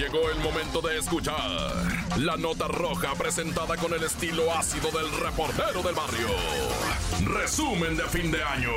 Llegó el momento de escuchar la nota roja presentada con el estilo ácido del reportero del barrio. Resumen de fin de año.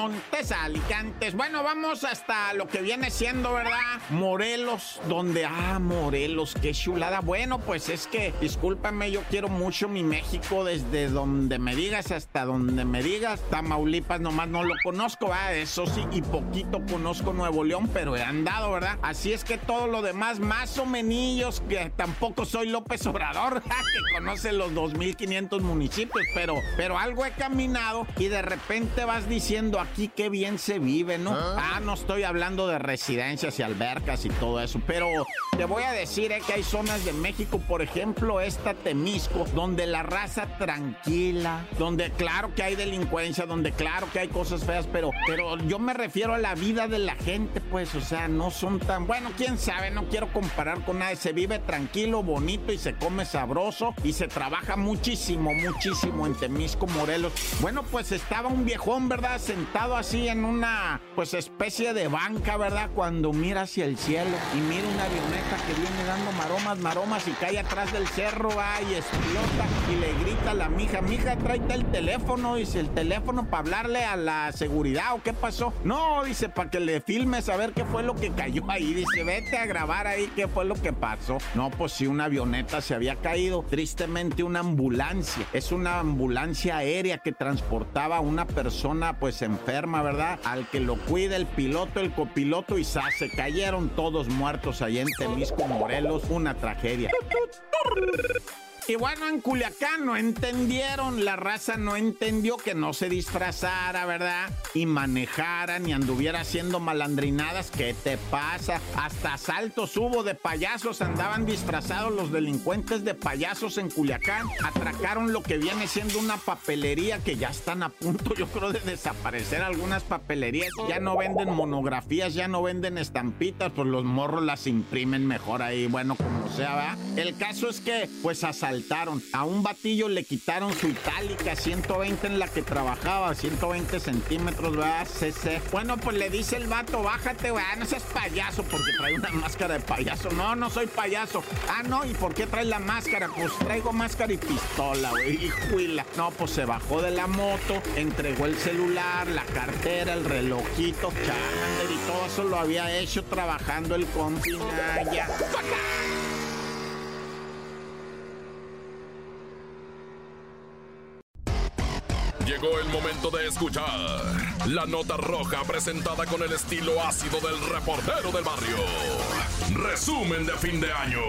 Montes, Alicantes. Bueno, vamos hasta lo que viene siendo, ¿verdad? Morelos, donde, ah, Morelos, qué chulada. Bueno, pues es que, discúlpame, yo quiero mucho mi México desde donde me digas hasta donde me digas. Tamaulipas nomás no lo conozco, ¿verdad? Eso sí, y poquito conozco Nuevo León, pero he andado, ¿verdad? Así es que todo lo demás, más o menos, que tampoco soy López Obrador, que conoce los 2.500 municipios, pero, pero algo he caminado y de repente vas diciendo aquí qué bien se vive, ¿no? ¿Ah? ¿Ah? no estoy hablando de residencias y albercas y todo eso, pero te voy a decir eh, que hay zonas de México, por ejemplo, esta Temisco, donde la raza tranquila, donde claro que hay delincuencia, donde claro que hay cosas feas, pero, pero yo me refiero a la vida de la gente, pues, o sea, no son tan, bueno, quién sabe, no quiero comparar con nadie, se vive tranquilo, bonito y se come sabroso y se trabaja muchísimo, muchísimo en Temisco, Morelos. Bueno, pues estaba un viejón, ¿verdad? Sentado así en una, pues, especie de banca, ¿verdad? Cuando mira hacia el cielo y mira una avioneta que viene dando maromas, maromas y cae atrás del cerro, va y explota y le grita a la mija, mija, tráete el teléfono, dice, el teléfono para hablarle a la seguridad o qué pasó. No, dice, para que le filmes a ver qué fue lo que cayó ahí. Dice, vete a grabar ahí qué fue lo que pasó. No, pues si una avioneta se había caído, tristemente una ambulancia. Es una ambulancia aérea que transportaba a una persona pues enferma, ¿verdad? Al que lo cuida el piloto, el copiloto y se cayeron todos muertos ahí en Temisco, Morelos. Una tragedia. Y bueno, en Culiacán no entendieron, la raza no entendió que no se disfrazara, ¿verdad? Y manejara ni anduviera haciendo malandrinadas. ¿Qué te pasa? Hasta asaltos hubo de payasos, andaban disfrazados los delincuentes de payasos en Culiacán. Atracaron lo que viene siendo una papelería que ya están a punto, yo creo, de desaparecer algunas papelerías. Ya no venden monografías, ya no venden estampitas, pues los morros las imprimen mejor ahí, bueno, como sea, ¿verdad? El caso es que, pues asaltaron a un batillo le quitaron su itálica 120 en la que trabajaba, 120 centímetros, ¿verdad? CC. Bueno, pues le dice el vato, bájate, güey, no seas payaso porque trae una máscara de payaso. No, no soy payaso. Ah, no, ¿y por qué trae la máscara? Pues traigo máscara y pistola, güey. Hijuela. No, pues se bajó de la moto, entregó el celular, la cartera, el relojito, Charmander y todo eso lo había hecho trabajando el compi. Llegó el momento de escuchar la nota roja presentada con el estilo ácido del reportero del barrio. Resumen de fin de año.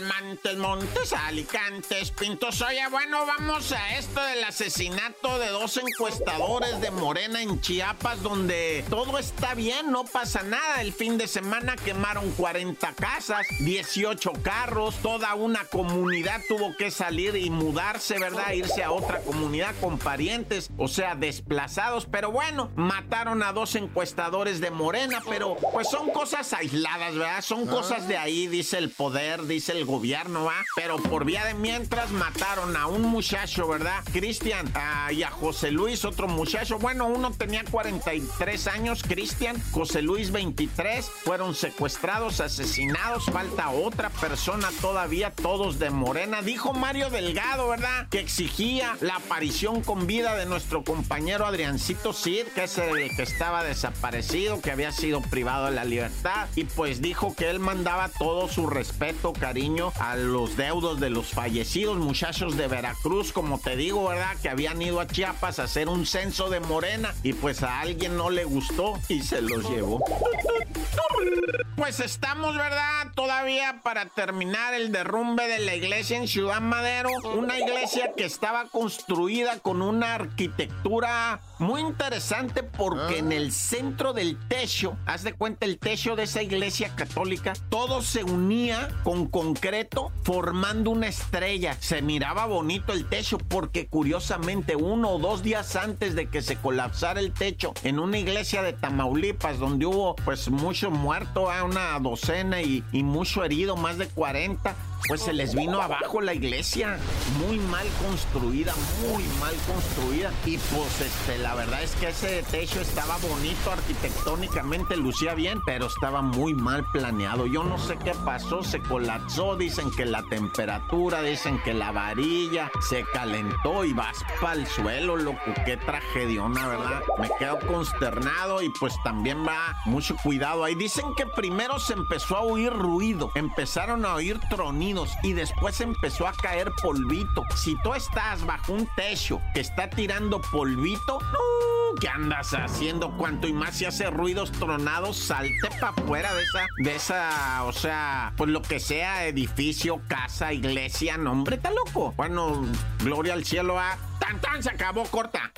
Montes, Montes, Alicantes, Pintos. Oye, bueno, vamos a esto del asesinato de dos encuestadores de Morena en Chiapas, donde todo está bien, no pasa nada. El fin de semana quemaron 40 casas, 18 carros, toda una comunidad tuvo que salir y mudarse, ¿verdad? Irse a otra comunidad con parientes, o sea, desplazados. Pero bueno, mataron a dos encuestadores de Morena, pero pues son cosas aisladas, ¿verdad? Son cosas de ahí, dice el poder, dice el gobierno, ¿va? Pero por vía de mientras mataron a un muchacho, ¿verdad? Cristian y a José Luis, otro muchacho. Bueno, uno tenía 43 años, Cristian, José Luis 23, fueron secuestrados, asesinados. Falta otra persona todavía, todos de Morena. Dijo Mario Delgado, ¿verdad? Que exigía la aparición con vida de nuestro compañero Adriancito Cid, que es el que estaba desaparecido, que había sido privado de la libertad. Y pues dijo que él mandaba todo su respeto, cariño a los deudos de los fallecidos muchachos de Veracruz, como te digo, ¿verdad? Que habían ido a Chiapas a hacer un censo de Morena y pues a alguien no le gustó y se los llevó. Pues estamos, ¿verdad? Todavía para terminar el derrumbe de la iglesia en Ciudad Madero. Una iglesia que estaba construida con una arquitectura muy interesante porque en el centro del techo, haz de cuenta el techo de esa iglesia católica, todo se unía con concreto formando una estrella. Se miraba bonito el techo porque curiosamente uno o dos días antes de que se colapsara el techo en una iglesia de Tamaulipas donde hubo pues mucho muerto, a una docena y, y mucho herido, más de 40, pues se les vino abajo la iglesia. Muy mal construida, muy mal construida. Y pues este, la verdad es que ese techo estaba bonito arquitectónicamente, lucía bien, pero estaba muy mal planeado. Yo no sé qué pasó, se colapsó, dicen que la temperatura, dicen que la varilla se calentó y vas para el suelo, loco. Qué tragediona, ¿verdad? Me quedo consternado y pues también va mucho cuidado ahí. Dicen que primero se empezó a oír ruido, empezaron a oír y después empezó a caer polvito. Si tú estás bajo un techo que está tirando polvito, ¿qué andas haciendo? Cuanto y más se hace ruidos tronados, salte para afuera de esa, de esa, o sea, pues lo que sea, edificio, casa, iglesia, no, hombre, está loco. Bueno, gloria al cielo a... ¡Tan, tan! Se acabó, corta.